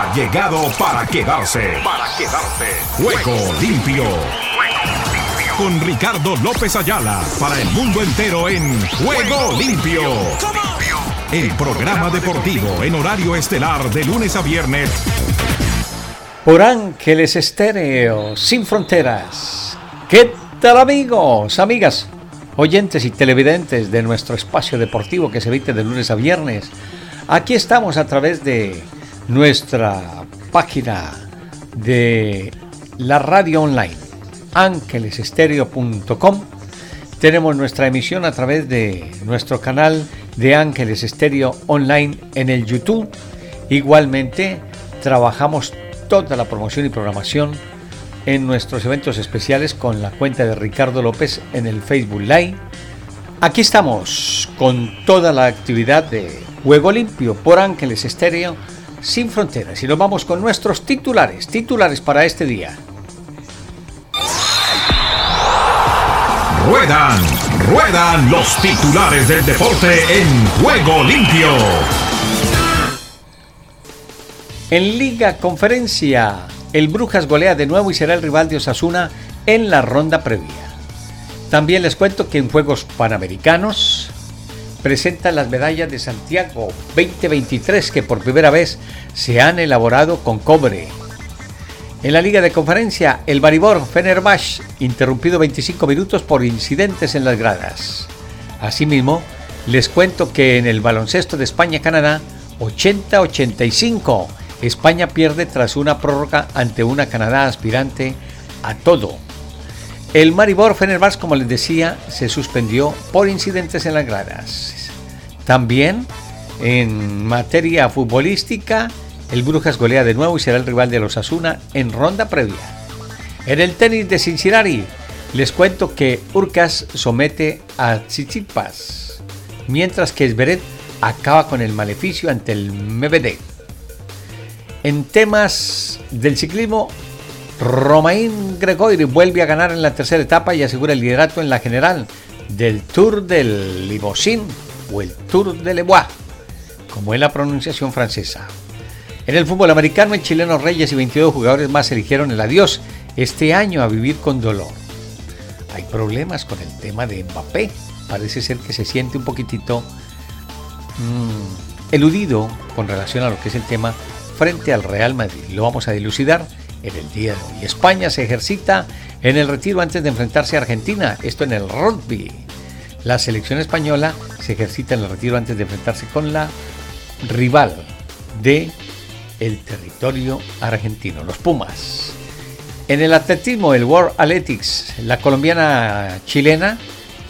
ha llegado para quedarse. Para quedarse. Juego limpio. Con Ricardo López Ayala para el mundo entero en Juego limpio. El programa deportivo en horario estelar de lunes a viernes. Por Ángeles Estéreo, sin fronteras. ¿Qué tal amigos, amigas, oyentes y televidentes de nuestro espacio deportivo que se emite de lunes a viernes? Aquí estamos a través de nuestra página de la radio online, ángelesestereo.com. Tenemos nuestra emisión a través de nuestro canal de Ángeles Estéreo Online en el YouTube. Igualmente, trabajamos toda la promoción y programación en nuestros eventos especiales con la cuenta de Ricardo López en el Facebook Live. Aquí estamos con toda la actividad de Juego Limpio por Ángeles Estéreo sin fronteras. Y nos vamos con nuestros titulares, titulares para este día. Ruedan, ruedan los titulares del deporte en Juego Limpio. En Liga Conferencia, el Brujas golea de nuevo y será el rival de Osasuna en la ronda previa. También les cuento que en Juegos Panamericanos, presenta las medallas de Santiago 2023 que por primera vez se han elaborado con cobre. En la liga de conferencia, el Baribor Fenerbahce interrumpido 25 minutos por incidentes en las gradas. Asimismo, les cuento que en el baloncesto de España-Canadá, 80-85, España pierde tras una prórroga ante una Canadá aspirante a todo. El Maribor Fenerbahce, como les decía, se suspendió por incidentes en las gradas. También en materia futbolística, el Brujas golea de nuevo y será el rival de los Asuna en ronda previa. En el tenis de Cincinnati, les cuento que Urcas somete a Tsitsipas, mientras que Esberet acaba con el maleficio ante el MBD. En temas del ciclismo, Romain Gregoire vuelve a ganar en la tercera etapa y asegura el liderato en la general del Tour del Limousin o el Tour de Le Bois, como es la pronunciación francesa. En el fútbol americano, el chileno Reyes y 22 jugadores más eligieron el adiós este año a vivir con dolor. Hay problemas con el tema de Mbappé. Parece ser que se siente un poquitito mmm, eludido con relación a lo que es el tema frente al Real Madrid. Lo vamos a dilucidar en el día de hoy. España se ejercita en el retiro antes de enfrentarse a Argentina, esto en el rugby. La selección española se ejercita en el retiro antes de enfrentarse con la rival de el territorio argentino, los Pumas. En el atletismo, el World Athletics, la colombiana chilena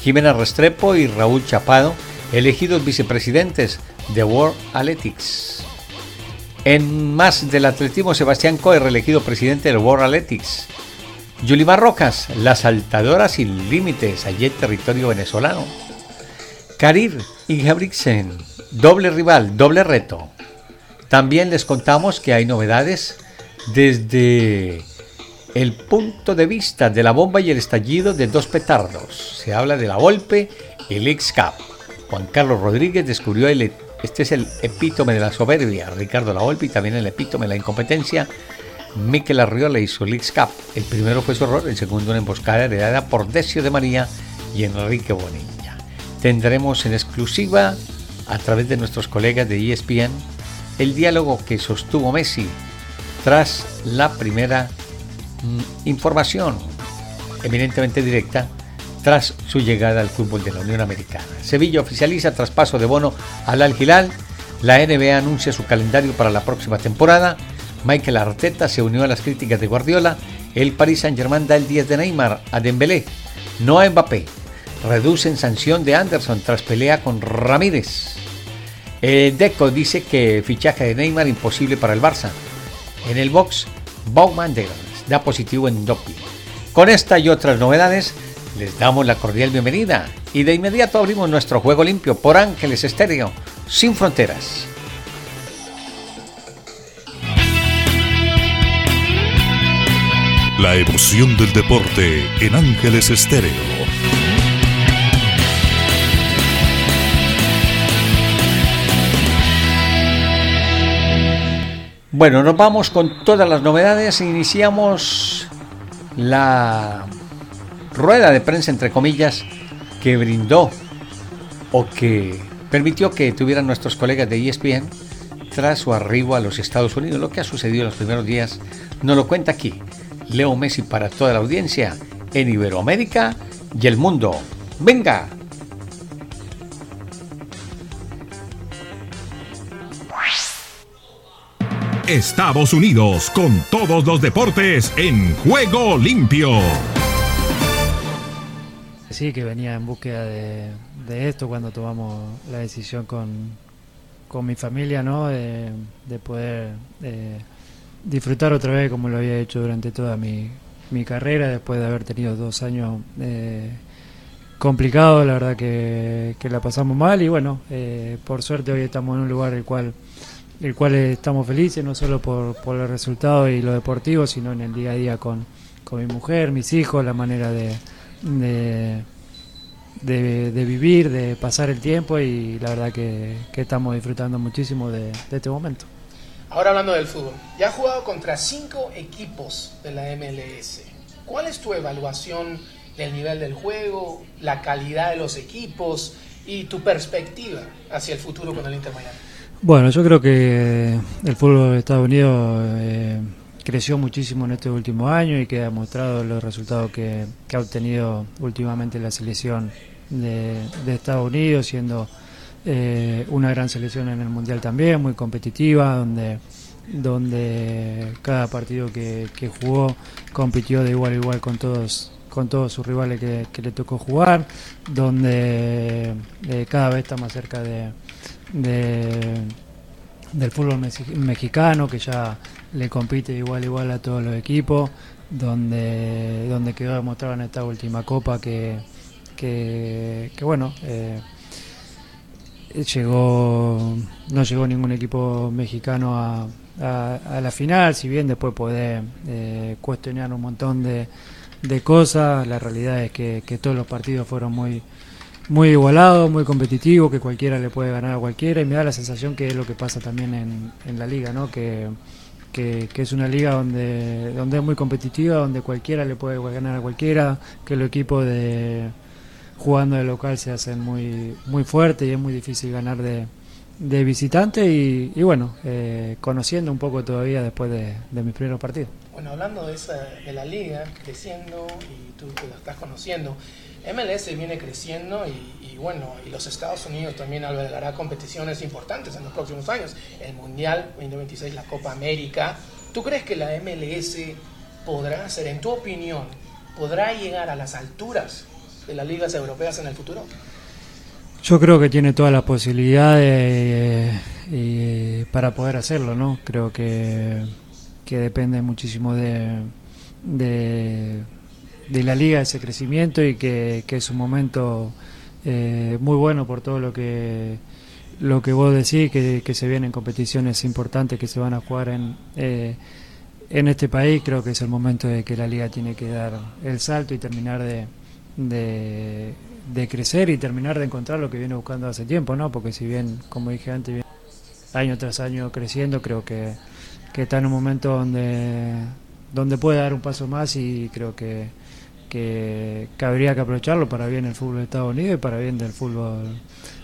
Jimena Restrepo y Raúl Chapado, elegidos vicepresidentes de World Athletics. En más del atletismo, Sebastián Coe, reelegido presidente del World Athletics. Yulimar Rojas, la saltadora sin límites, allí en territorio venezolano. Karir y Gabrixen, doble rival, doble reto. También les contamos que hay novedades desde el punto de vista de la bomba y el estallido de dos petardos. Se habla de la Volpe y el X-Cap. Juan Carlos Rodríguez descubrió el este es el epítome de la soberbia, Ricardo Laolpi, también el epítome de la incompetencia. Miquel Arriola y su Cap. El primero fue su error, el segundo una emboscada heredada por Decio de María y Enrique Bonilla. Tendremos en exclusiva, a través de nuestros colegas de ESPN, el diálogo que sostuvo Messi tras la primera mm, información eminentemente directa tras su llegada al fútbol de la Unión Americana. Sevilla oficializa traspaso de Bono al Al Hilal. La NBA anuncia su calendario para la próxima temporada. Michael Arteta se unió a las críticas de Guardiola. El Paris Saint-Germain da el 10 de Neymar a Dembélé, no a Mbappé. Reducen sanción de Anderson tras pelea con Ramírez. Deco dice que fichaje de Neymar imposible para el Barça. En el box, Bowman da positivo en doping. Con esta y otras novedades, les damos la cordial bienvenida y de inmediato abrimos nuestro juego limpio por Ángeles Estéreo, sin fronteras. La emoción del deporte en Ángeles Estéreo. Bueno, nos vamos con todas las novedades. Iniciamos la rueda de prensa, entre comillas, que brindó o que permitió que tuvieran nuestros colegas de ESPN tras su arribo a los Estados Unidos. Lo que ha sucedido en los primeros días nos lo cuenta aquí Leo Messi para toda la audiencia en Iberoamérica y el mundo. ¡Venga! Estados Unidos con todos los deportes en juego limpio. Sí, que venía en búsqueda de, esto cuando tomamos la decisión con, con mi familia, ¿no? De, poder eh, disfrutar otra vez como lo había hecho durante toda mi, mi carrera, después de haber tenido dos años eh, complicados, la verdad que, que, la pasamos mal y bueno, eh, por suerte hoy estamos en un lugar el cual el cual estamos felices, no solo por, por el resultado y lo deportivo, sino en el día a día con, con mi mujer, mis hijos, la manera de, de, vivir, de pasar el tiempo y la verdad que, estamos disfrutando muchísimo de, este momento. Ahora hablando del fútbol, ya has jugado contra cinco equipos de la MLS. ¿Cuál es tu evaluación del nivel del juego, la calidad de los equipos y tu perspectiva hacia el futuro con el Inter Miami? Bueno, yo creo que el fútbol de Estados Unidos eh, creció muchísimo en este último año y que ha demostrado los resultados que, ha obtenido últimamente la selección de, Estados Unidos, siendo eh, una gran selección en el Mundial también, muy competitiva, donde, donde cada partido que, jugó compitió de igual a igual con todos con todos sus rivales que, le tocó jugar, donde eh, cada vez está más cerca de, de, del fútbol mexicano, que ya le compite igual igual a todos los equipos, donde, donde quedó demostrado en esta última copa que, que, bueno, eh, llegó, no llegó ningún equipo mexicano a, a, la final, si bien después puede eh, cuestionar un montón de, de cosas, la realidad es que, que todos los partidos fueron muy muy igualado, muy competitivo, que cualquiera le puede ganar a cualquiera y me da la sensación que es lo que pasa también en, en la liga, ¿no? Que, que, es una liga donde, donde es muy competitiva, donde cualquiera le puede ganar a cualquiera, que los equipos de jugando de local se hacen muy, muy fuertes y es muy difícil ganar de, de visitante y, bueno, eh, conociendo un poco todavía después de, de, mis primeros partidos. Bueno, hablando de, esa, de la liga, creciendo y tú que la estás conociendo, MLS viene creciendo y, bueno, y los Estados Unidos también albergará competiciones importantes en los próximos años. El Mundial 2026, la Copa América. ¿Tú crees que la MLS podrá ser, en tu opinión, podrá llegar a las alturas de las ligas europeas en el futuro? Yo creo que tiene todas las posibilidades eh, para poder hacerlo, ¿no? Creo que, que depende muchísimo de de la liga ese crecimiento y que, es un momento eh, muy bueno por todo lo que lo que vos decís, que, se vienen competiciones importantes que se van a jugar en, eh, en este país, creo que es el momento de que la liga tiene que dar el salto y terminar de, de, crecer y terminar de encontrar lo que viene buscando hace tiempo, ¿no? Porque si bien, como dije antes, viene año tras año creciendo, creo que, que está en un momento donde, donde puede dar un paso más y creo que que, habría que aprovecharlo para bien el fútbol de Estados Unidos y para bien del fútbol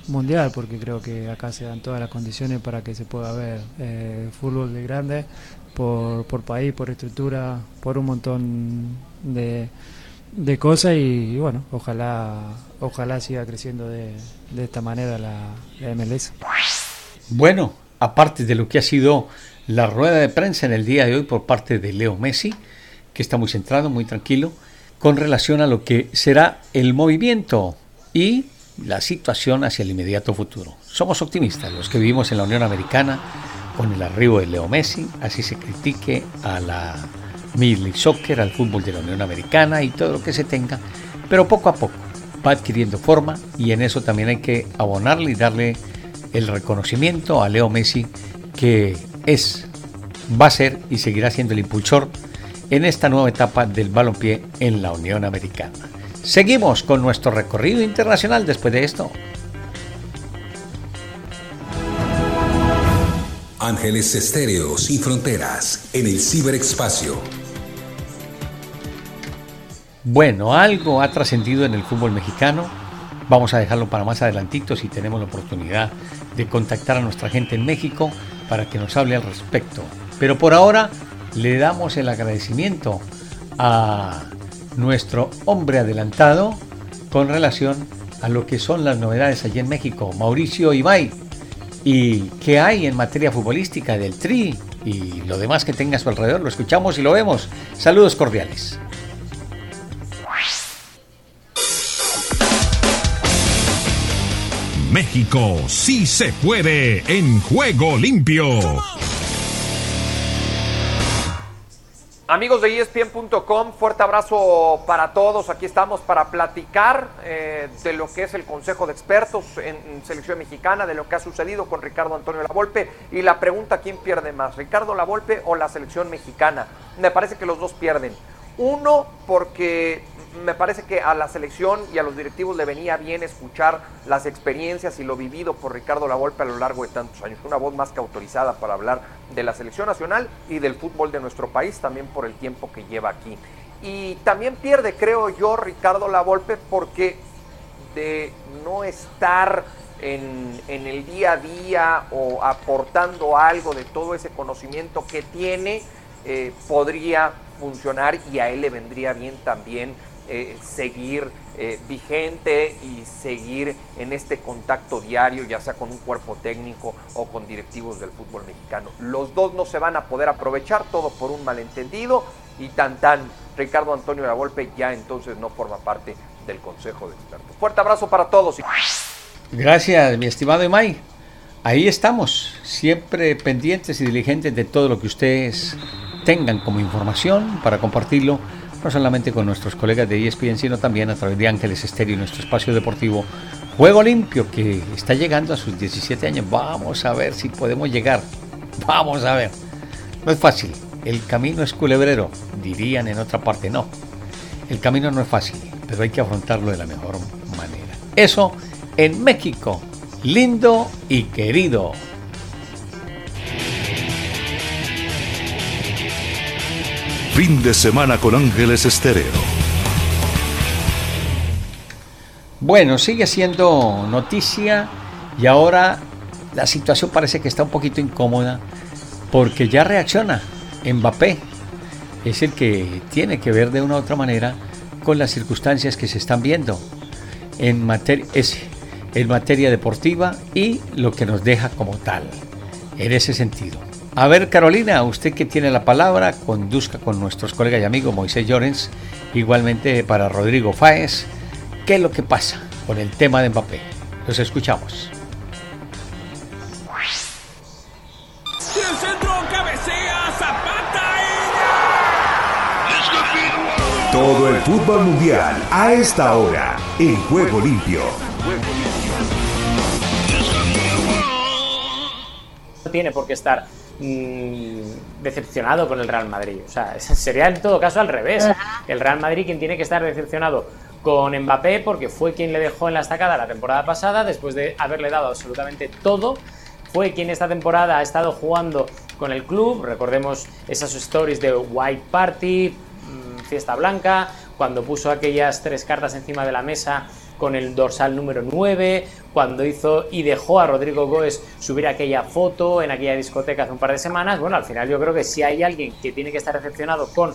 mundial, porque creo que acá se dan todas las condiciones para que se pueda ver eh, fútbol de grande por, por país, por estructura, por un montón de, de cosas y, bueno, ojalá ojalá siga creciendo de, de esta manera la, la MLS. Bueno, aparte de lo que ha sido la rueda de prensa en el día de hoy por parte de Leo Messi, que está muy centrado, muy tranquilo, con relación a lo que será el movimiento y la situación hacia el inmediato futuro. Somos optimistas los que vivimos en la Unión Americana con el arribo de Leo Messi, así se critique a la Major Soccer, al fútbol de la Unión Americana y todo lo que se tenga, pero poco a poco va adquiriendo forma y en eso también hay que abonarle y darle el reconocimiento a Leo Messi que es, va a ser y seguirá siendo el impulsor en esta nueva etapa del balompié en la Unión Americana. Seguimos con nuestro recorrido internacional después de esto. Ángeles Estéreo sin fronteras en el ciberespacio. Bueno, algo ha trascendido en el fútbol mexicano. Vamos a dejarlo para más adelantito si tenemos la oportunidad de contactar a nuestra gente en México para que nos hable al respecto. Pero por ahora le damos el agradecimiento a nuestro hombre adelantado con relación a lo que son las novedades allí en México, Mauricio Ibay, y qué hay en materia futbolística del Tri y lo demás que tenga a su alrededor, lo escuchamos y lo vemos. Saludos cordiales. México sí se puede en juego limpio. Amigos de ESPN.com, fuerte abrazo para todos. Aquí estamos para platicar eh, de lo que es el Consejo de Expertos en, Selección Mexicana, de lo que ha sucedido con Ricardo Antonio Lavolpe y la pregunta, ¿quién pierde más, Ricardo Lavolpe o la Selección Mexicana? Me parece que los dos pierden. Uno, porque me parece que a la selección y a los directivos le venía bien escuchar las experiencias y lo vivido por Ricardo Lavolpe a lo largo de tantos años. Una voz más que autorizada para hablar de la selección nacional y del fútbol de nuestro país, también por el tiempo que lleva aquí. Y también pierde, creo yo, Ricardo Lavolpe porque de no estar en, el día a día o aportando algo de todo ese conocimiento que tiene, eh, podría funcionar y a él le vendría bien también eh, seguir eh, vigente y seguir en este contacto diario, ya sea con un cuerpo técnico o con directivos del fútbol mexicano. Los dos no se van a poder aprovechar, todo por un malentendido y tan tan Ricardo Antonio Lavolpe ya entonces no forma parte del Consejo de Expertos. Fuerte abrazo para todos. Gracias, mi estimado Emay. Ahí estamos, siempre pendientes y diligentes de todo lo que ustedes tengan como información para compartirlo no solamente con nuestros colegas de ESPN, sino también a través de Ángeles Estéreo, nuestro espacio deportivo Juego Limpio, que está llegando a sus 17 años. Vamos a ver si podemos llegar. Vamos a ver. No es fácil. El camino es culebrero, dirían en otra parte. No. El camino no es fácil, pero hay que afrontarlo de la mejor manera. Eso en México, lindo y querido. Fin de semana con Ángeles Estéreo. Bueno, sigue siendo noticia y ahora la situación parece que está un poquito incómoda porque ya reacciona Mbappé. Es el que tiene que ver de una u otra manera con las circunstancias que se están viendo en materia, en materia deportiva y lo que nos deja como tal, en ese sentido. A ver, Carolina, usted que tiene la palabra, conduzca con nuestros colegas y amigos Moisés Llorens, igualmente para Rodrigo Fáez, ¿qué es lo que pasa con el tema de Mbappé? Los escuchamos. Todo el fútbol mundial a esta hora en Juego Limpio. No tiene por qué estar Mm, decepcionado con el Real Madrid. O sea, sería en todo caso al revés. El Real Madrid quien tiene que estar decepcionado con Mbappé porque fue quien le dejó en la estacada la temporada pasada después de haberle dado absolutamente todo. Fue quien esta temporada ha estado jugando con el club. Recordemos esas stories de White Party, mm, fiesta blanca, cuando puso aquellas tres cartas encima de la mesa con el dorsal número 9, cuando hizo y dejó a Rodrigo Goes subir aquella foto en aquella discoteca hace un par de semanas. Bueno, al final yo creo que si hay alguien que tiene que estar decepcionado con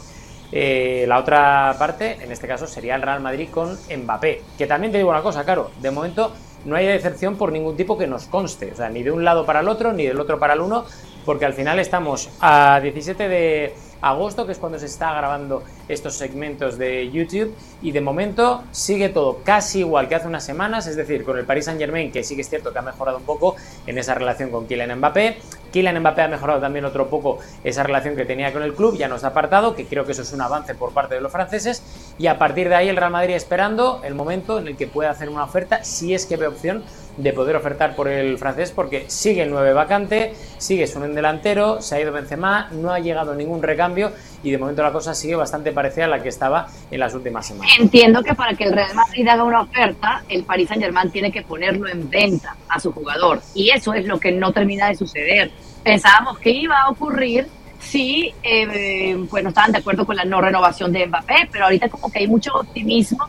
eh, la otra parte, en este caso sería el Real Madrid con Mbappé. Que también te digo una cosa, Caro, de momento no hay decepción por ningún tipo que nos conste, o sea, ni de un lado para el otro, ni del otro para el uno, porque al final estamos a 17 de agosto, que es cuando se está grabando estos segmentos de YouTube, y de momento sigue todo casi igual que hace unas semanas, es decir, con el Paris Saint Germain, que sí que es cierto que ha mejorado un poco en esa relación con Kylian Mbappé. Kylian Mbappé ha mejorado también otro poco esa relación que tenía con el club, ya nos ha apartado, que creo que eso es un avance por parte de los franceses, y a partir de ahí el Real Madrid esperando el momento en el que pueda hacer una oferta, si es que ve opción de poder ofertar por el francés porque sigue el 9 vacante, sigue su delantero, se ha ido Benzema, no ha llegado ningún recambio y de momento la cosa sigue bastante parecida a la que estaba en las últimas semanas. Entiendo que para que el Real Madrid haga una oferta, el Paris Saint-Germain tiene que ponerlo en venta a su jugador y eso es lo que no termina de suceder. pensábamos que iba a ocurrir si eh, pues no estaban de acuerdo con la no renovación de Mbappé, pero ahorita como que hay mucho optimismo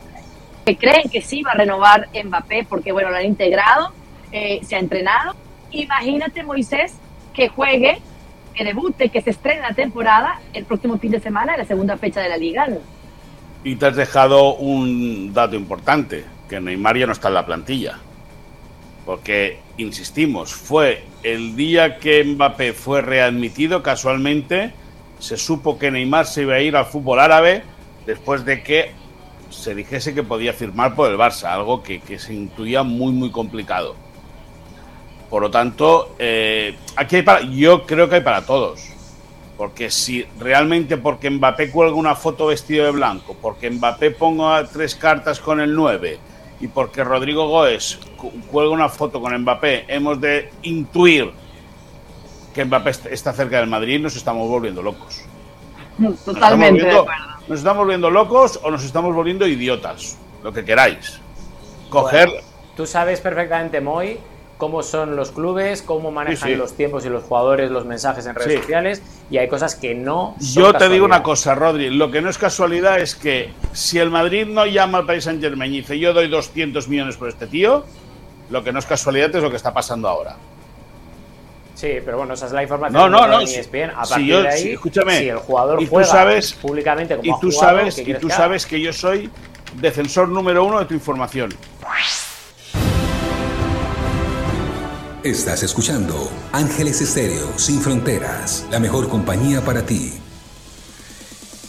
que creen que sí va a renovar Mbappé porque bueno, lo han integrado, eh, se ha entrenado. Imagínate Moisés que juegue, que debute, que se estrene la temporada el próximo fin de semana en la segunda fecha de la liga. Y te has dejado un dato importante, que Neymar ya no está en la plantilla. Porque, insistimos, fue el día que Mbappé fue readmitido, casualmente, se supo que Neymar se iba a ir al fútbol árabe después de que se dijese que podía firmar por el Barça, algo que, se intuía muy, muy complicado. Por lo tanto, eh, aquí hay para, yo creo que hay para todos. Porque si realmente porque Mbappé cuelga una foto vestido de blanco, porque Mbappé ponga tres cartas con el 9 y porque Rodrigo Goes cuelga una foto con Mbappé, hemos de intuir que Mbappé está cerca del Madrid, nos estamos volviendo locos. Totalmente. Nos estamos volviendo, locos o nos estamos volviendo idiotas, lo que queráis. Coger. tú sabes perfectamente, Moy, cómo son los clubes, cómo manejan los tiempos y los jugadores los mensajes en redes sociales y hay cosas que no son Yo te digo una cosa, Rodri, lo que no es casualidad es que si el Madrid no llama al país Saint Germain y dice yo doy 200 millones por este tío, lo que no es casualidad es lo que está pasando ahora. Sí, pero bueno, esa es la información no, no, no, e A partir de ahí, escúchame, si el jugador y tú sabes, públicamente como y tú sabes, y tú sabes que yo soy defensor número uno de tu información. Estás escuchando Ángeles Estéreo Sin Fronteras, la mejor compañía para ti.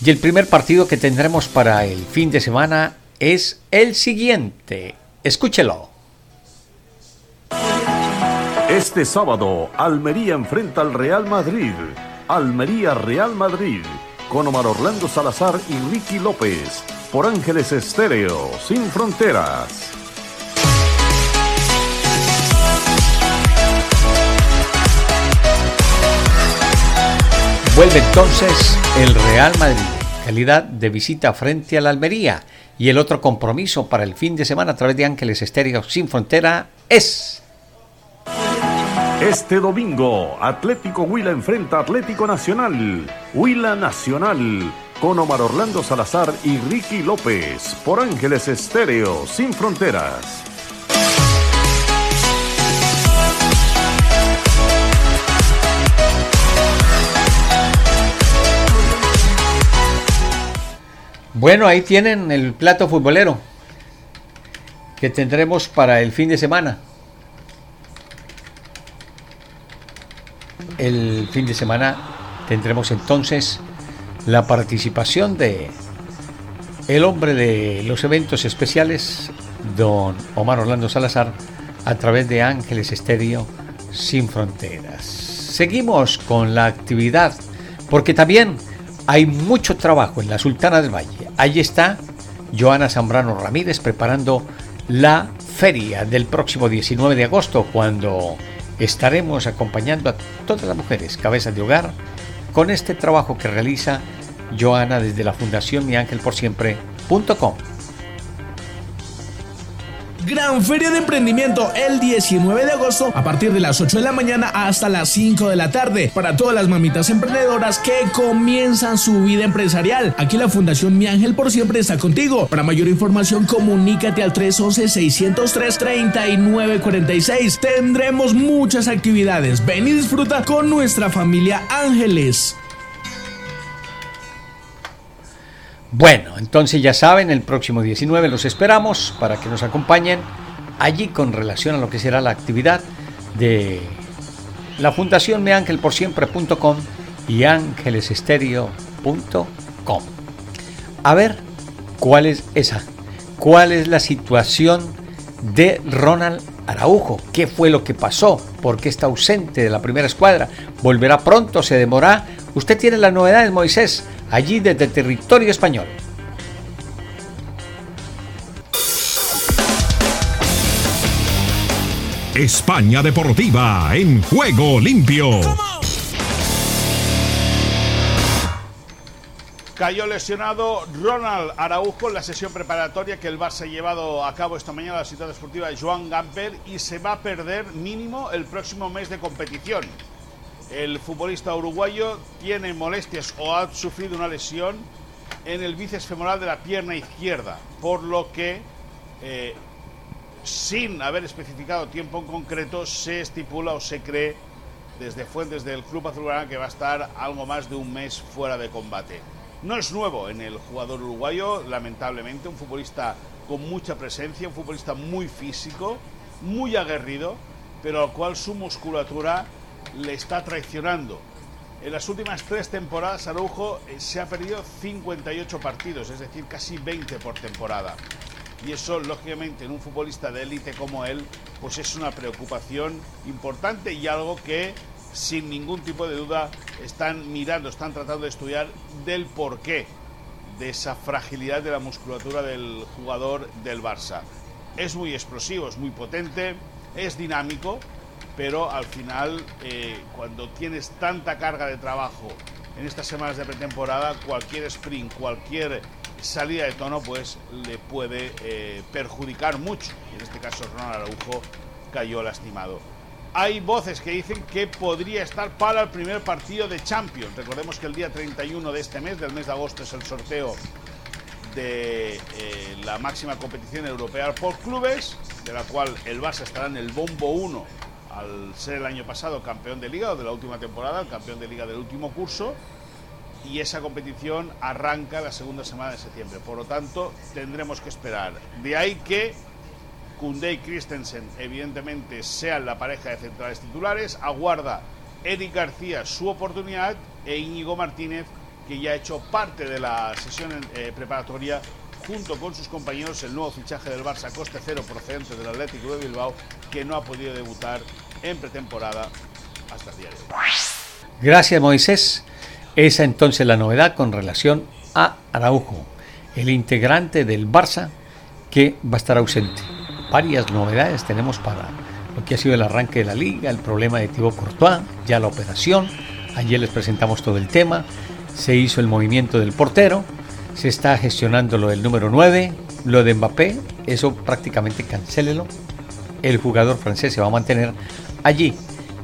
Y el primer partido que tendremos para el fin de semana es el siguiente. Escúchelo. Este sábado, Almería enfrenta al Real Madrid. Almería Real Madrid. Con Omar Orlando Salazar y Ricky López. Por Ángeles Estéreo Sin Fronteras. Vuelve entonces el Real Madrid, calidad de visita frente a la Almería. Y el otro compromiso para el fin de semana a través de Ángeles Estéreo Sin Frontera es... Este domingo, Atlético Huila enfrenta Atlético Nacional. Huila Nacional, con Omar Orlando Salazar y Ricky López, por Ángeles Estéreo Sin Fronteras. Bueno, ahí tienen el plato futbolero que tendremos para el fin de semana. El fin de semana tendremos entonces la participación de el hombre de los eventos especiales, don Omar Orlando Salazar, a través de Ángeles Estéreo Sin Fronteras. Seguimos con la actividad, porque también hay mucho trabajo en la Sultana del Valle. Allí está Joana Zambrano Ramírez preparando la feria del próximo 19 de agosto, cuando estaremos acompañando a todas las mujeres cabezas de hogar con este trabajo que realiza Joana desde la Fundación Mi Ángel por Siempre.com. Gran Feria de Emprendimiento el 19 de agosto a partir de las 8 de la mañana hasta las 5 de la tarde para todas las mamitas emprendedoras que comienzan su vida empresarial. Aquí la Fundación Mi Ángel por siempre está contigo. Para mayor información comunícate al 311-603-3946. Tendremos muchas actividades. Ven y disfruta con nuestra familia Ángeles. Bueno, entonces ya saben, el próximo 19 los esperamos para que nos acompañen allí con relación a lo que será la actividad de la Fundación meangelporsiempre.com y ángelesestéreo.com. A ver, ¿cuál es esa? ¿Cuál es la situación de Ronald Araujo? ¿Qué fue lo que pasó? ¿Por qué está ausente de la primera escuadra? ¿Volverá pronto? ¿Se demora? Usted tiene las novedades, Moisés allí desde territorio español. España Deportiva en juego limpio. Cayó lesionado Ronald Araujo en la sesión preparatoria que el Barça ha llevado a cabo esta mañana a la ciudad deportiva de Joan Gamper y se va a perder mínimo el próximo mes de competición. El futbolista uruguayo tiene molestias o ha sufrido una lesión en el bíceps femoral de la pierna izquierda, por lo que, eh, sin haber especificado tiempo en concreto, se estipula o se cree desde fuentes del Club Azulgrana que va a estar algo más de un mes fuera de combate. No es nuevo en el jugador uruguayo, lamentablemente, un futbolista con mucha presencia, un futbolista muy físico, muy aguerrido, pero al cual su musculatura le está traicionando. En las últimas tres temporadas Araujo eh, se ha perdido 58 partidos, es decir, casi 20 por temporada. Y eso, lógicamente, en un futbolista de élite como él, pues es una preocupación importante y algo que, sin ningún tipo de duda, están mirando, están tratando de estudiar del porqué de esa fragilidad de la musculatura del jugador del Barça. Es muy explosivo, es muy potente, es dinámico, pero al final, eh, cuando tienes tanta carga de trabajo en estas semanas de pretemporada, cualquier sprint, cualquier salida de tono, pues le puede eh, perjudicar mucho. Y en este caso, Ronald Araujo cayó lastimado. Hay voces que dicen que podría estar para el primer partido de Champions. Recordemos que el día 31 de este mes, del mes de agosto, es el sorteo de eh, la máxima competición europea por clubes, de la cual el Barça estará en el bombo 1 al ser el año pasado campeón de liga o de la última temporada, el campeón de liga del último curso, y esa competición arranca la segunda semana de septiembre. Por lo tanto, tendremos que esperar. De ahí que Kunde y Christensen, evidentemente, sean la pareja de centrales titulares. Aguarda Eric García su oportunidad e Íñigo Martínez, que ya ha hecho parte de la sesión eh, preparatoria junto con sus compañeros el nuevo fichaje del Barça coste cero procedente del Atlético de Bilbao que no ha podido debutar en pretemporada hasta el día de hoy. Gracias Moisés. Esa entonces la novedad con relación a Araujo, el integrante del Barça que va a estar ausente. Varias novedades tenemos para lo que ha sido el arranque de la liga, el problema de Thibaut Courtois, ya la operación. Ayer les presentamos todo el tema. Se hizo el movimiento del portero, se está gestionando lo del número 9, lo de Mbappé, eso prácticamente cancélelo. El jugador francés se va a mantener allí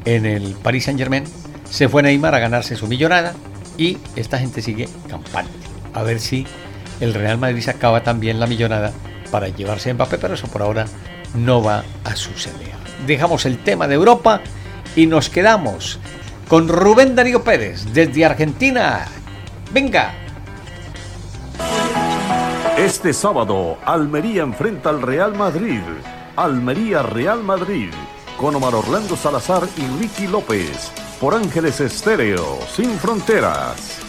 en el Paris Saint Germain. Se fue Neymar a ganarse su millonada y esta gente sigue campante. A ver si el Real Madrid se acaba también la millonada para llevarse a Mbappé, pero eso por ahora no va a suceder. Dejamos el tema de Europa y nos quedamos con Rubén Darío Pérez desde Argentina. Venga, este sábado, Almería enfrenta al Real Madrid. Almería Real Madrid. Con Omar Orlando Salazar y Ricky López. Por Ángeles Estéreo, sin fronteras.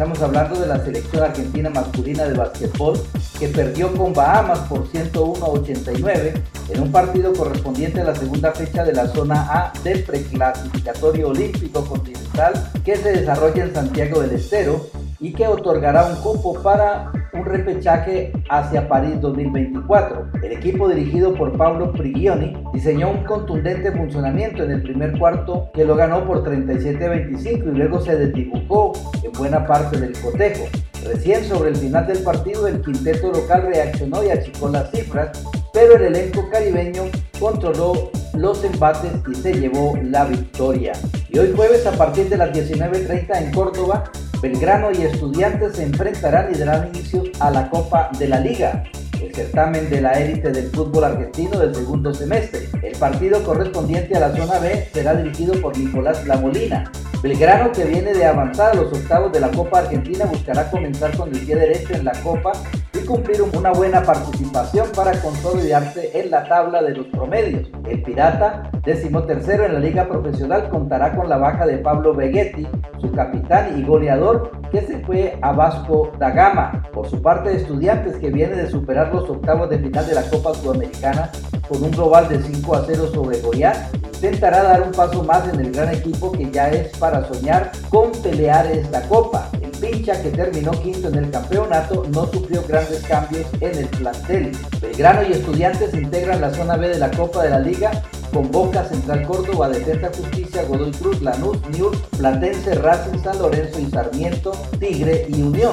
Estamos hablando de la selección argentina masculina de básquetbol que perdió con Bahamas por 101 a 89 en un partido correspondiente a la segunda fecha de la zona A del preclasificatorio olímpico continental que se desarrolla en Santiago del Estero y que otorgará un cupo para un repechaje hacia París 2024. El equipo dirigido por Pablo Prigioni diseñó un contundente funcionamiento en el primer cuarto que lo ganó por 37-25 y luego se desdibujó en buena parte del cotejo. Recién sobre el final del partido el quinteto local reaccionó y achicó las cifras, pero el elenco caribeño controló los embates y se llevó la victoria. Y hoy jueves a partir de las 19.30 en Córdoba Belgrano y Estudiantes se enfrentarán y darán inicio a la Copa de la Liga, el certamen de la élite del fútbol argentino del segundo semestre. El partido correspondiente a la zona B será dirigido por Nicolás Lamolina. Belgrano, que viene de avanzar a los octavos de la Copa Argentina, buscará comenzar con el pie derecho en la Copa cumplir una buena participación para consolidarse en la tabla de los promedios. El Pirata, décimo tercero en la liga profesional, contará con la baja de Pablo Vegetti, su capitán y goleador, que se fue a Vasco da Gama. Por su parte, Estudiantes, que viene de superar los octavos de final de la Copa Sudamericana con un global de 5 a 0 sobre Goiás, intentará dar un paso más en el gran equipo que ya es para soñar con pelear esta copa. Pincha que terminó quinto en el campeonato no sufrió grandes cambios en el plantel. Belgrano y Estudiantes integran la zona B de la Copa de la Liga con Boca, Central Córdoba, Defensa Justicia, Godoy Cruz, Lanús, Niur, Platense, Racing, San Lorenzo y Sarmiento, Tigre y Unión.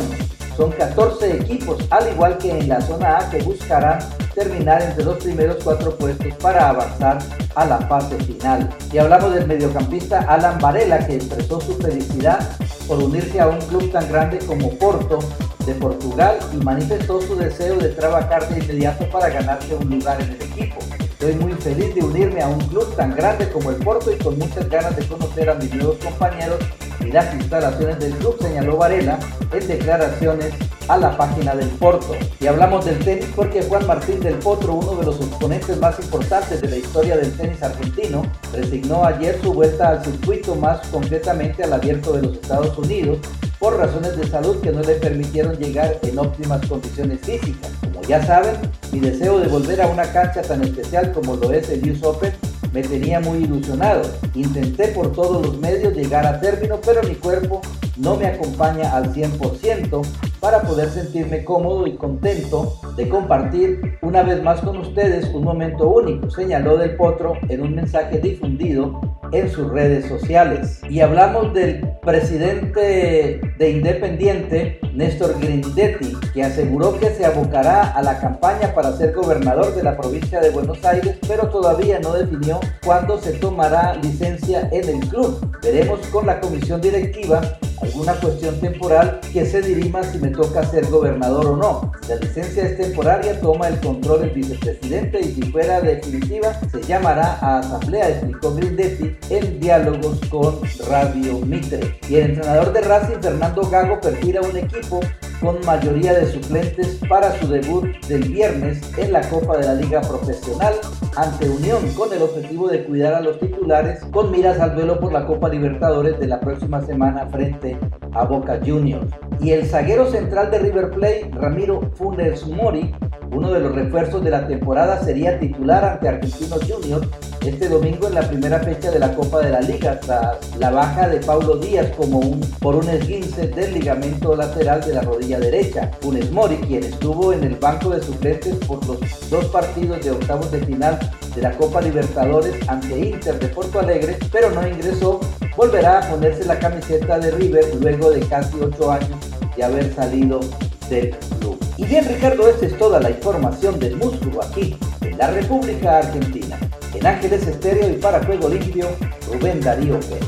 Son 14 equipos, al igual que en la zona A, que buscarán terminar entre los primeros cuatro puestos para avanzar a la fase final. Y hablamos del mediocampista Alan Varela, que expresó su felicidad por unirse a un club tan grande como Porto de Portugal y manifestó su deseo de trabajar de inmediato para ganarse un lugar en el equipo. Estoy muy feliz de unirme a un club tan grande como el Porto y con muchas ganas de conocer a mis nuevos compañeros y las instalaciones del club, señaló Varela en declaraciones a la página del Porto. Y hablamos del tenis porque Juan Martín del Potro, uno de los exponentes más importantes de la historia del tenis argentino, resignó ayer su vuelta al circuito, más concretamente al abierto de los Estados Unidos, por razones de salud que no le permitieron llegar en óptimas condiciones físicas. Como ya saben, mi deseo de volver a una cancha tan especial como lo es el US Open me tenía muy ilusionado. Intenté por todos los medios llegar a término, pero mi cuerpo no me acompaña al 100% para poder sentirme cómodo y contento de compartir una vez más con ustedes un momento único, señaló Del Potro en un mensaje difundido en sus redes sociales. Y hablamos del presidente de Independiente, Néstor Grindetti, que aseguró que se abocará a la campaña para ser gobernador de la provincia de Buenos Aires, pero todavía no definió cuándo se tomará licencia en el club. Veremos con la comisión directiva alguna cuestión temporal que se dirima si me toca ser gobernador o no. La licencia es temporaria, toma el control el vicepresidente y si fuera definitiva se llamará a asamblea, explicó Grindetti en diálogos con Radio Mitre. Y el entrenador de Racing, Fernando Gago, perfila un equipo con mayoría de suplentes para su debut del viernes en la Copa de la Liga Profesional ante Unión con el objetivo de cuidar a los titulares con miras al duelo por la Copa Libertadores de la próxima semana frente a Boca Juniors. Y el zaguero central de River Plate, Ramiro Funes Mori, uno de los refuerzos de la temporada, sería titular ante Argentinos Juniors este domingo en la primera fecha de la Copa de la Liga, tras la baja de Paulo Díaz como un, por un esguince del ligamento lateral de la rodilla derecha. Funes Mori, quien estuvo en el banco de suplentes por los dos partidos de octavos de final de la Copa Libertadores ante Inter de Porto Alegre, pero no ingresó, volverá a ponerse la camiseta de River luego de casi ocho años de haber salido del club. Y bien Ricardo, esta es toda la información del músculo aquí, en la República Argentina. En Ángeles Estéreo y para Juego Limpio, Rubén Darío Pérez.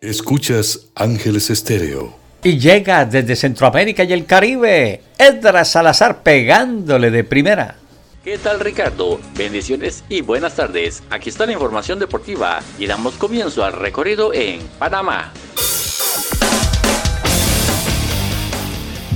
Escuchas Ángeles Estéreo. Y llega desde Centroamérica y el Caribe, Edra Salazar pegándole de primera. ¿Qué tal Ricardo? Bendiciones y buenas tardes. Aquí está la información deportiva y damos comienzo al recorrido en Panamá.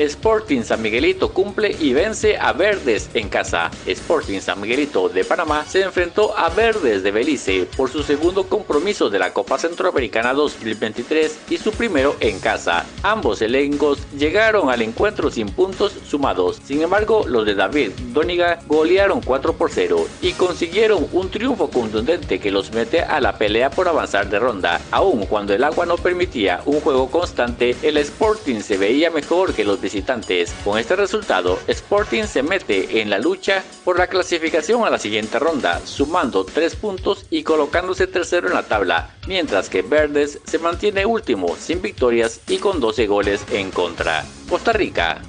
Sporting San Miguelito cumple y vence a Verdes en casa. Sporting San Miguelito de Panamá se enfrentó a Verdes de Belice por su segundo compromiso de la Copa Centroamericana 2023 y su primero en casa. Ambos elencos llegaron al encuentro sin puntos sumados. Sin embargo, los de David Doniga golearon 4 por 0 y consiguieron un triunfo contundente que los mete a la pelea por avanzar de ronda. Aun cuando el agua no permitía un juego constante, el Sporting se veía mejor que los Con este resultado, Sporting se mete en la lucha por la clasificación a la siguiente ronda, sumando 3 puntos y colocándose tercero en la tabla, mientras que Verdes se mantiene último sin victorias y con 12 goles en contra. Costa Rica.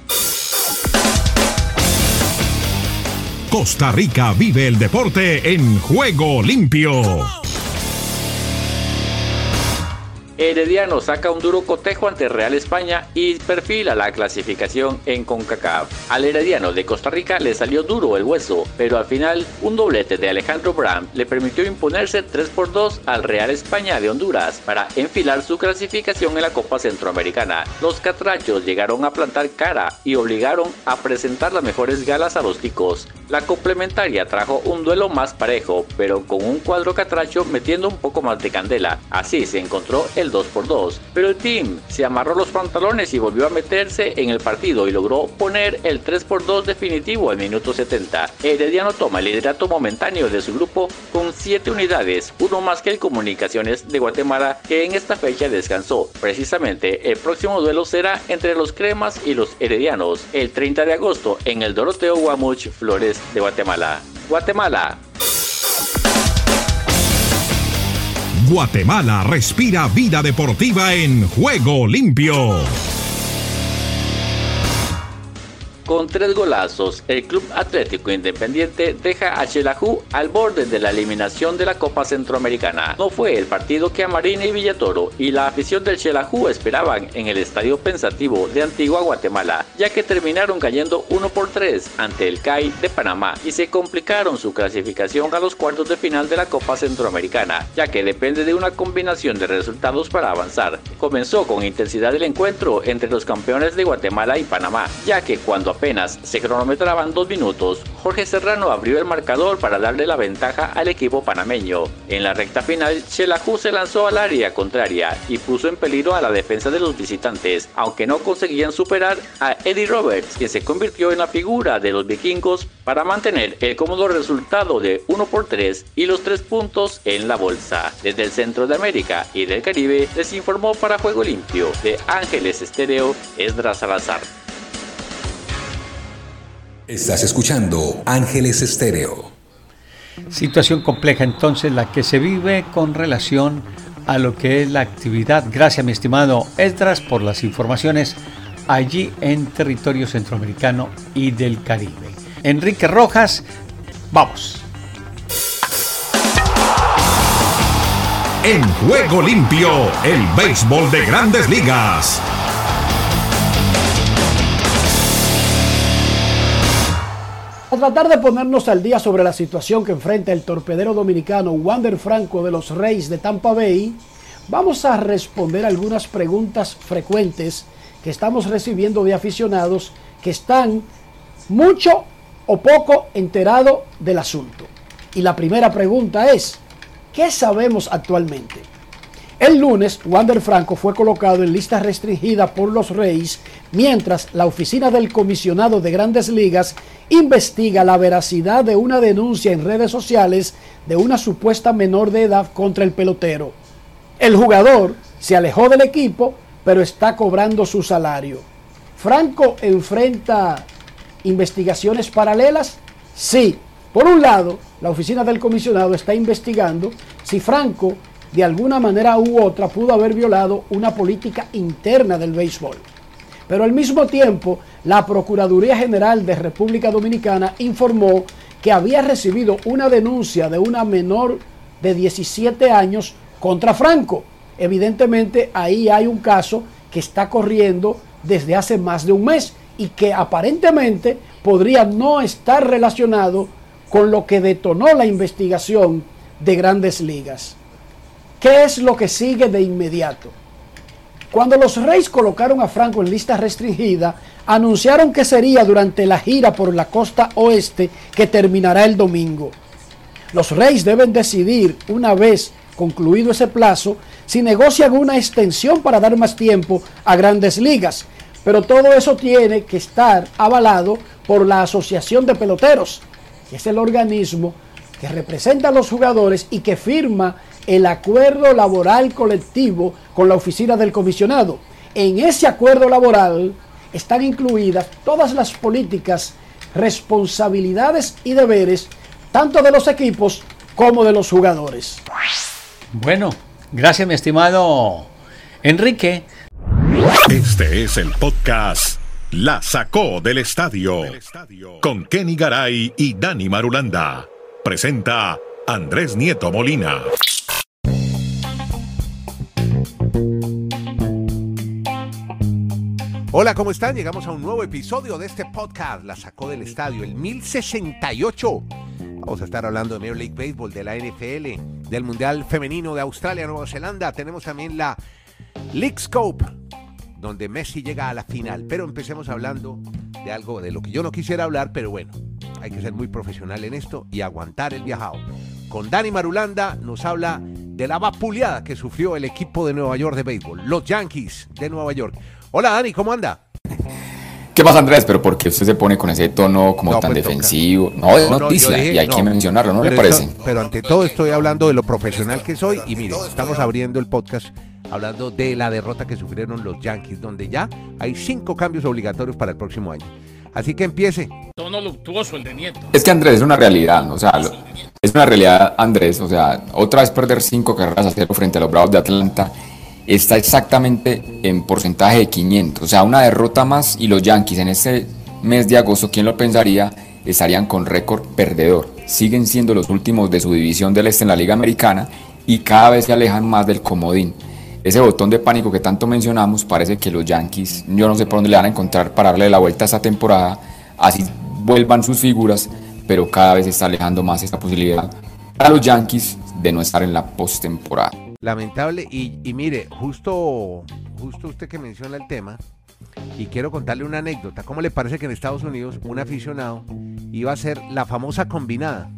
Costa Rica vive el deporte en juego limpio. Herediano saca un duro cotejo ante Real España y perfila la clasificación en CONCACAF. Al Herediano de Costa Rica le salió duro el hueso, pero al final un doblete de Alejandro Bram le permitió imponerse 3 por 2 al Real España de Honduras para enfilar su clasificación en la Copa Centroamericana. Los catrachos llegaron a plantar cara y obligaron a presentar las mejores galas a los ticos. La complementaria trajo un duelo más parejo, pero con un cuadro catracho metiendo un poco más de candela. Así se encontró el 2 por 2 pero el team se amarró los pantalones y volvió a meterse en el partido y logró poner el 3 por 2 definitivo al minuto 70. Herediano toma el liderato momentáneo de su grupo con 7 unidades, uno más que el Comunicaciones de Guatemala que en esta fecha descansó. Precisamente el próximo duelo será entre los cremas y los heredianos el 30 de agosto en el Doroteo Guamuch Flores de Guatemala. Guatemala. Guatemala respira vida deportiva en juego limpio. Con tres golazos, el Club Atlético Independiente deja a Chelajú al borde de la eliminación de la Copa Centroamericana. No fue el partido que Amarina y Villatoro y la afición del Chelajú esperaban en el Estadio Pensativo de Antigua Guatemala, ya que terminaron cayendo 1 por 3 ante el CAI de Panamá y se complicaron su clasificación a los cuartos de final de la Copa Centroamericana, ya que depende de una combinación de resultados para avanzar. Comenzó con intensidad el encuentro entre los campeones de Guatemala y Panamá, ya que cuando apenas se cronometraban dos minutos, Jorge Serrano abrió el marcador para darle la ventaja al equipo panameño. En la recta final, Shelahu se lanzó al área contraria y puso en peligro a la defensa de los visitantes, aunque no conseguían superar a Eddie Roberts, quien se convirtió en la figura de los vikingos para mantener el cómodo resultado de 1 por 3 y los 3 puntos en la bolsa. Desde el centro de América y del Caribe les informó para Juego Limpio de Ángeles Estéreo Esdras Salazar. Estás escuchando Ángeles Estéreo. Situación compleja entonces la que se vive con relación a lo que es la actividad. Gracias mi estimado Esdras por las informaciones allí en territorio centroamericano y del Caribe. Enrique Rojas, vamos. En juego limpio, el béisbol de grandes ligas. Tratar de ponernos al día sobre la situación que enfrenta el torpedero dominicano Wander Franco de los Reyes de Tampa Bay, vamos a responder algunas preguntas frecuentes que estamos recibiendo de aficionados que están mucho o poco enterados del asunto. Y la primera pregunta es, ¿qué sabemos actualmente? El lunes, Wander Franco fue colocado en lista restringida por los Reyes, mientras la oficina del comisionado de grandes ligas investiga la veracidad de una denuncia en redes sociales de una supuesta menor de edad contra el pelotero. El jugador se alejó del equipo, pero está cobrando su salario. ¿Franco enfrenta investigaciones paralelas? Sí. Por un lado, la oficina del comisionado está investigando si Franco de alguna manera u otra pudo haber violado una política interna del béisbol. Pero al mismo tiempo, la Procuraduría General de República Dominicana informó que había recibido una denuncia de una menor de 17 años contra Franco. Evidentemente ahí hay un caso que está corriendo desde hace más de un mes y que aparentemente podría no estar relacionado con lo que detonó la investigación de grandes ligas. ¿Qué es lo que sigue de inmediato? Cuando los Reyes colocaron a Franco en lista restringida, anunciaron que sería durante la gira por la costa oeste que terminará el domingo. Los Reyes deben decidir, una vez concluido ese plazo, si negocian una extensión para dar más tiempo a grandes ligas. Pero todo eso tiene que estar avalado por la Asociación de Peloteros, que es el organismo que representa a los jugadores y que firma el acuerdo laboral colectivo con la oficina del comisionado. En ese acuerdo laboral están incluidas todas las políticas, responsabilidades y deberes, tanto de los equipos como de los jugadores. Bueno, gracias mi estimado Enrique. Este es el podcast La Sacó del Estadio con Kenny Garay y Dani Marulanda. Presenta Andrés Nieto Molina. Hola, ¿cómo están? Llegamos a un nuevo episodio de este podcast, La Sacó del Estadio, el 1068. Vamos a estar hablando de Major League Baseball, de la NFL, del Mundial Femenino de Australia, Nueva Zelanda. Tenemos también la League Scope, donde Messi llega a la final. Pero empecemos hablando de algo de lo que yo no quisiera hablar, pero bueno, hay que ser muy profesional en esto y aguantar el viajado. Con Dani Marulanda nos habla de la vapuleada que sufrió el equipo de Nueva York de béisbol, los Yankees de Nueva York. Hola Dani, ¿cómo anda? ¿Qué pasa Andrés? Pero ¿por qué usted se pone con ese tono como tan pues defensivo? No, es noticia y hay que mencionarlo, ¿no le parece? pero ante todo estoy hablando de lo profesional que soy y mire, estamos abriendo el podcast hablando de la derrota que sufrieron los Yankees, donde ya hay cinco cambios obligatorios para el próximo año. Así que empiece. Tono luctuoso el de Nieto. Es que Andrés es una realidad, o sea, es una realidad Andrés, o sea, otra vez perder cinco carreras a cero frente a los Bravos de Atlanta está exactamente en porcentaje de 500, o sea, una derrota más y los Yankees en este mes de agosto, ¿quién lo pensaría? Estarían con récord perdedor. Siguen siendo los últimos de su división del este en la Liga Americana y cada vez se alejan más del comodín ese botón de pánico que tanto mencionamos, parece que los Yankees, yo no sé por dónde le van a encontrar para darle la vuelta a esta temporada, así vuelvan sus figuras, pero cada vez está alejando más esta posibilidad para los Yankees de no estar en la postemporada. Lamentable, y, y mire, justo, justo usted que menciona el tema, y quiero contarle una anécdota. ¿Cómo le parece que en Estados Unidos un aficionado iba a hacer la famosa combinada?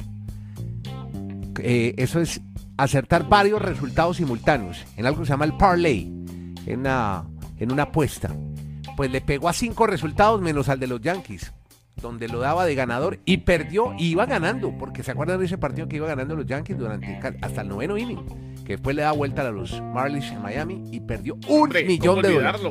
Eh, eso es acertar varios resultados simultáneos en algo que se llama el parlay, en una, en una apuesta. Pues le pegó a cinco resultados menos al de los Yankees, donde lo daba de ganador y perdió y iba ganando, porque se acuerdan de ese partido que iba ganando los Yankees durante hasta el noveno inning, que después le da vuelta a los Marlins en Miami y perdió un millón de dólares.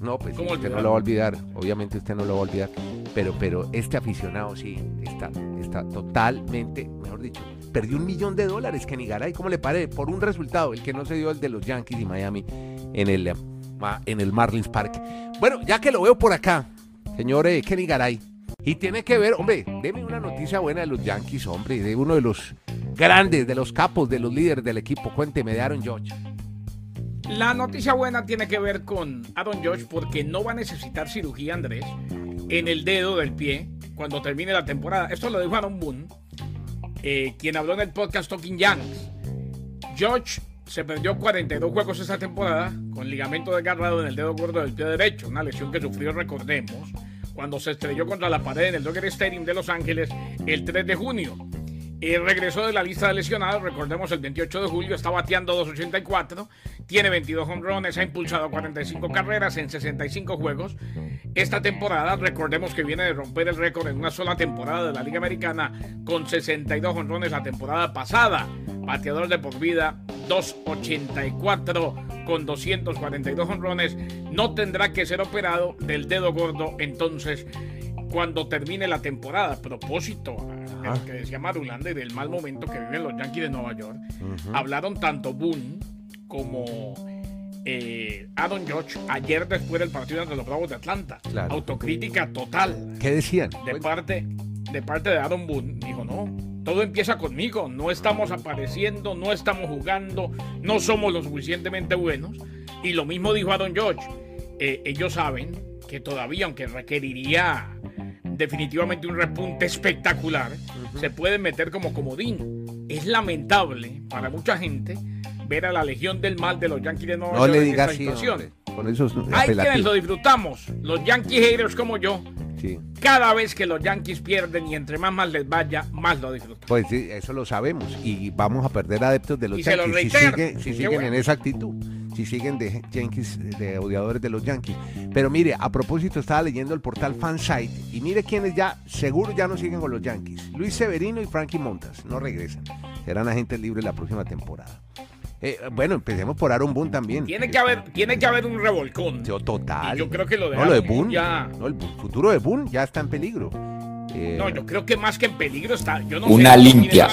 No, pues usted no lo va a olvidar, obviamente usted no lo va a olvidar, pero, pero este aficionado sí está, está totalmente, mejor dicho, perdió un millón de dólares, Kenny Garay, ¿cómo le parece? Por un resultado, el que no se dio el de los Yankees y Miami en el, en el Marlins Park. Bueno, ya que lo veo por acá, señor eh, Kenny Garay, y tiene que ver, hombre, deme una noticia buena de los Yankees, hombre, de uno de los grandes, de los capos, de los líderes del equipo. Cuénteme de Aaron George. La noticia buena tiene que ver con Aaron George porque no va a necesitar cirugía, Andrés, en el dedo del pie cuando termine la temporada. Esto lo dijo Aaron Boone, eh, quien habló en el podcast Talking Yanks. George se perdió 42 juegos esa temporada con ligamento desgarrado en el dedo gordo del pie derecho, una lesión que sufrió, recordemos, cuando se estrelló contra la pared en el Dodger Stadium de Los Ángeles el 3 de junio. Y regresó de la lista de lesionados, recordemos el 28 de julio, está bateando 284, tiene 22 honrones, ha impulsado 45 carreras en 65 juegos. Esta temporada, recordemos que viene de romper el récord en una sola temporada de la Liga Americana con 62 honrones la temporada pasada. Bateador de por vida, 284 con 242 honrones. No tendrá que ser operado del dedo gordo entonces cuando termine la temporada. A propósito, lo que decía Marulanda y del mal momento que viven los Yankees de Nueva York, hablaron tanto Boone como eh, George ayer después del partido entre los Bravos de Atlanta. Autocrítica total. ¿Qué decían? De parte, de parte de Adam Boone. Dijo, no, todo empieza conmigo. No estamos apareciendo, no estamos jugando, no somos lo suficientemente buenos. Y lo mismo dijo Adam George. Eh, ellos saben que todavía, aunque requeriría definitivamente un repunte espectacular, se pueden meter como comodín. Es lamentable para mucha gente ver a la Legión del Mal de los Yankees de Nueva no York le digas. Con esos Hay quienes lo disfrutamos, los Yankees haters como yo. Cada vez que los Yankees pierden y entre más mal les vaya, más lo disfrutan. Pues sí, eso lo sabemos y vamos a perder adeptos de los Yankees si, siguen en esa actitud si siguen de Yankees, de odiadores de los Yankees. Pero mire, a propósito, estaba leyendo el portal Fansite y mire quienes ya, seguro ya no siguen con los Yankees. Luis Severino y Frankie Montas, no regresan. Serán agentes libres la próxima temporada. Eh, bueno, empecemos por Aaron Boone también. Tiene que haber, tiene que haber un revolcón. Yo, total. yo creo que lo de, no, lo de Boone, ya... no, el futuro de Boone ya está en peligro. Eh, no, yo creo que más que en peligro está. Yo no una limpia.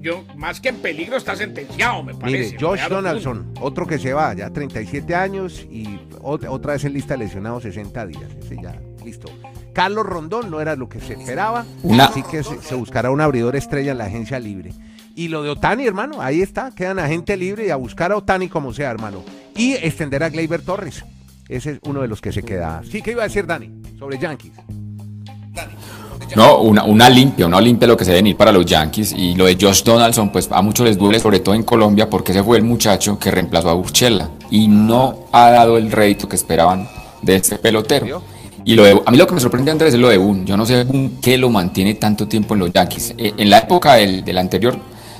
Yo, más que en peligro está sentenciado, me parece. Mire, Josh Donaldson, otro que se va, ya 37 años y otra, vez en lista de lesionados 60 días. Ese ya, listo. Carlos Rondón no era lo que se esperaba, así que se, buscará un abridor estrella en la agencia libre. Y lo de Otani, hermano, ahí está, quedan agente libre y a buscar a Otani como sea, hermano. Y extender a Gleyber Torres. Ese es uno de los que se queda. Sí, ¿qué iba a decir Dani sobre Yankees? Dani. No, una, una limpia, una limpia lo que se deben ir para los Yankees. Y lo de Josh Donaldson, pues a muchos les duele, sobre todo en Colombia, porque ese fue el muchacho que reemplazó a Urchela y no ha dado el rédito que esperaban de este pelotero. Y lo de- a mí lo que me sorprende, Andrés, es lo de Boone. Yo no sé Boone qué lo mantiene tanto tiempo en los Yankees. Eh, En la época del, del anterior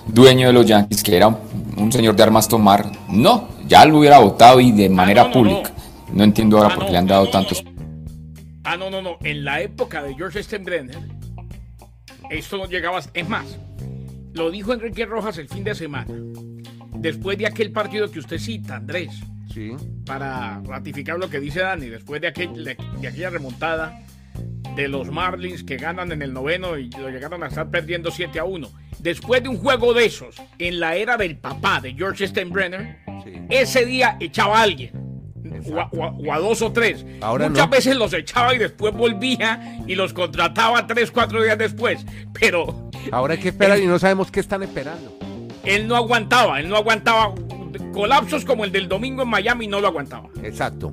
dueño de los Yankees, que era un, un señor de armas tomar, no, ya lo hubiera votado y de manera pública. No entiendo ahora por qué le han dado tantos. Ah, no, no, no. En la época de George Steinbrenner, esto no llegaba. a- Es más, lo dijo Enrique Rojas el fin de semana. Después de aquel partido que usted cita, Andrés. Sí. Para ratificar lo que dice Dani, después de, aquel- de aquella remontada de los Marlins que ganan en el noveno y lo llegaron a estar perdiendo 7 a 1. Después de un juego de esos, en la era del papá de George Steinbrenner, ese día echaba a alguien. O a, o a- o a dos o tres. Ahora Muchas no. veces los echaba y después volvía y los contrataba tres, cuatro días después. Pero Ahora hay que esperar y no sabemos qué están esperando. él no aguantaba, él no aguantaba. Colapsos como el del domingo en Miami no lo aguantaba. Exacto.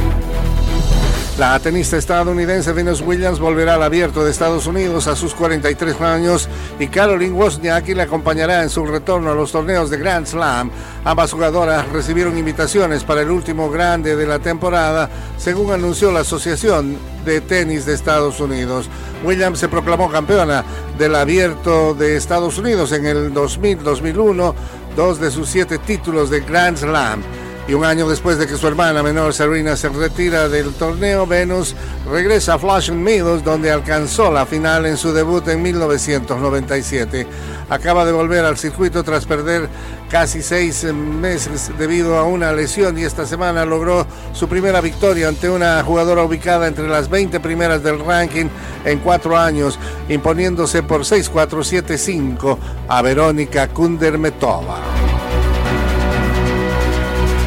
La tenista estadounidense Venus Williams volverá al abierto de Estados Unidos a sus 43 años y Caroline Wozniacki le acompañará en su retorno a los torneos de Grand Slam. Ambas jugadoras recibieron invitaciones para el último grande de la temporada, según anunció la Asociación de Tenis de Estados Unidos. Williams se proclamó campeona del abierto de Estados Unidos en el 2000-2001, dos de sus siete títulos de Grand Slam. Y un año después de que su hermana menor Serena se retira del torneo, Venus regresa a Flushing Meadows, donde alcanzó la final en su debut en 1997. Acaba de volver al circuito tras perder casi seis meses debido a una lesión y esta semana logró su primera victoria ante una jugadora ubicada entre las 20 primeras del ranking en cuatro años, imponiéndose por 6-4-7-5 a Verónica Kundermetova.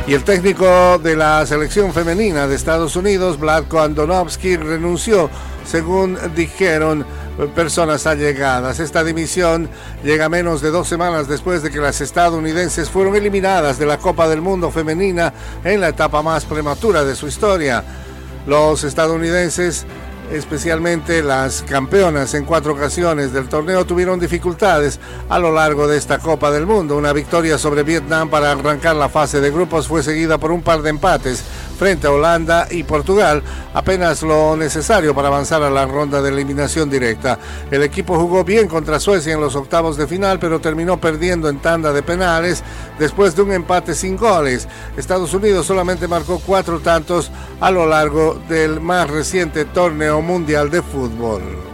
Y el técnico de la selección femenina de Estados Unidos, Vladko Andonovsky, renunció, según dijeron personas allegadas. Esta dimisión llega menos de dos semanas después de que las estadounidenses fueron eliminadas de la Copa del Mundo femenina en la etapa más prematura de su historia. Los estadounidenses especialmente las campeonas en cuatro ocasiones del torneo tuvieron dificultades a lo largo de esta Copa del Mundo. Una victoria sobre Vietnam para arrancar la fase de grupos fue seguida por un par de empates frente a Holanda y Portugal, apenas lo necesario para avanzar a la ronda de eliminación directa. El equipo jugó bien contra Suecia en los octavos de final, pero terminó perdiendo en tanda de penales después de un empate sin goles. Estados Unidos solamente marcó cuatro tantos a lo largo del más reciente torneo mundial de fútbol.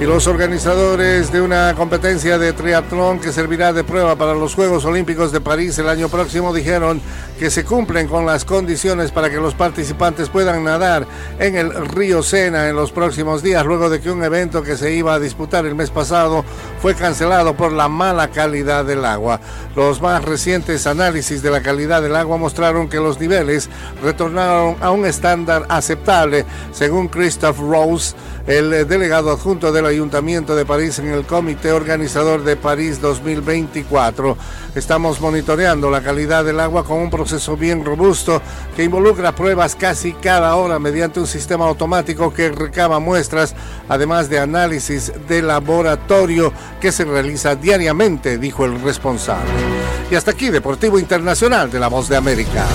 Y los organizadores de una competencia de triatlón que servirá de prueba para los Juegos Olímpicos de París el año próximo dijeron que se cumplen con las condiciones para que los participantes puedan nadar en el río Sena en los próximos días, luego de que un evento que se iba a disputar el mes pasado fue cancelado por la mala calidad del agua. Los más recientes análisis de la calidad del agua mostraron que los niveles retornaron a un estándar aceptable, según Christoph Rose, el eh, delegado adjunto del Ayuntamiento de París en el comité organizador de París 2024. Estamos monitoreando la calidad del agua con un proceso bien robusto que involucra pruebas casi cada hora mediante un sistema automático que recaba muestras, además de análisis de laboratorio que se realiza diariamente, dijo el responsable. Y hasta aquí, Deportivo Internacional de la Voz de América.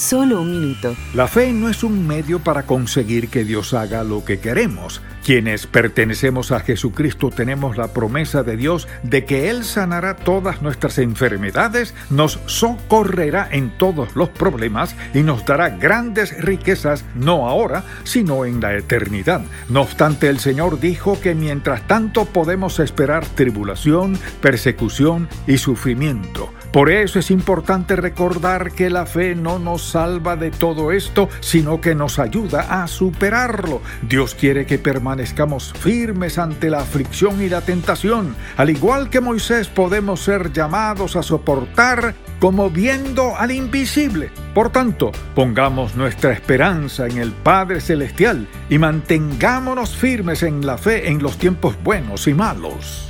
Solo un minuto. La fe no es un medio para conseguir que Dios haga lo que queremos. Quienes pertenecemos a Jesucristo tenemos la promesa de Dios de que Él sanará todas nuestras enfermedades, nos socorrerá en todos los problemas y nos dará grandes riquezas, no ahora, sino en la eternidad. No obstante, el Señor dijo que mientras tanto podemos esperar tribulación, persecución y sufrimiento. Por eso es importante recordar que la fe no nos salva de todo esto, sino que nos ayuda a superarlo. Dios quiere que permanezcamos firmes ante la aflicción y la tentación. Al igual que Moisés podemos ser llamados a soportar como viendo al invisible. Por tanto, pongamos nuestra esperanza en el Padre Celestial y mantengámonos firmes en la fe en los tiempos buenos y malos.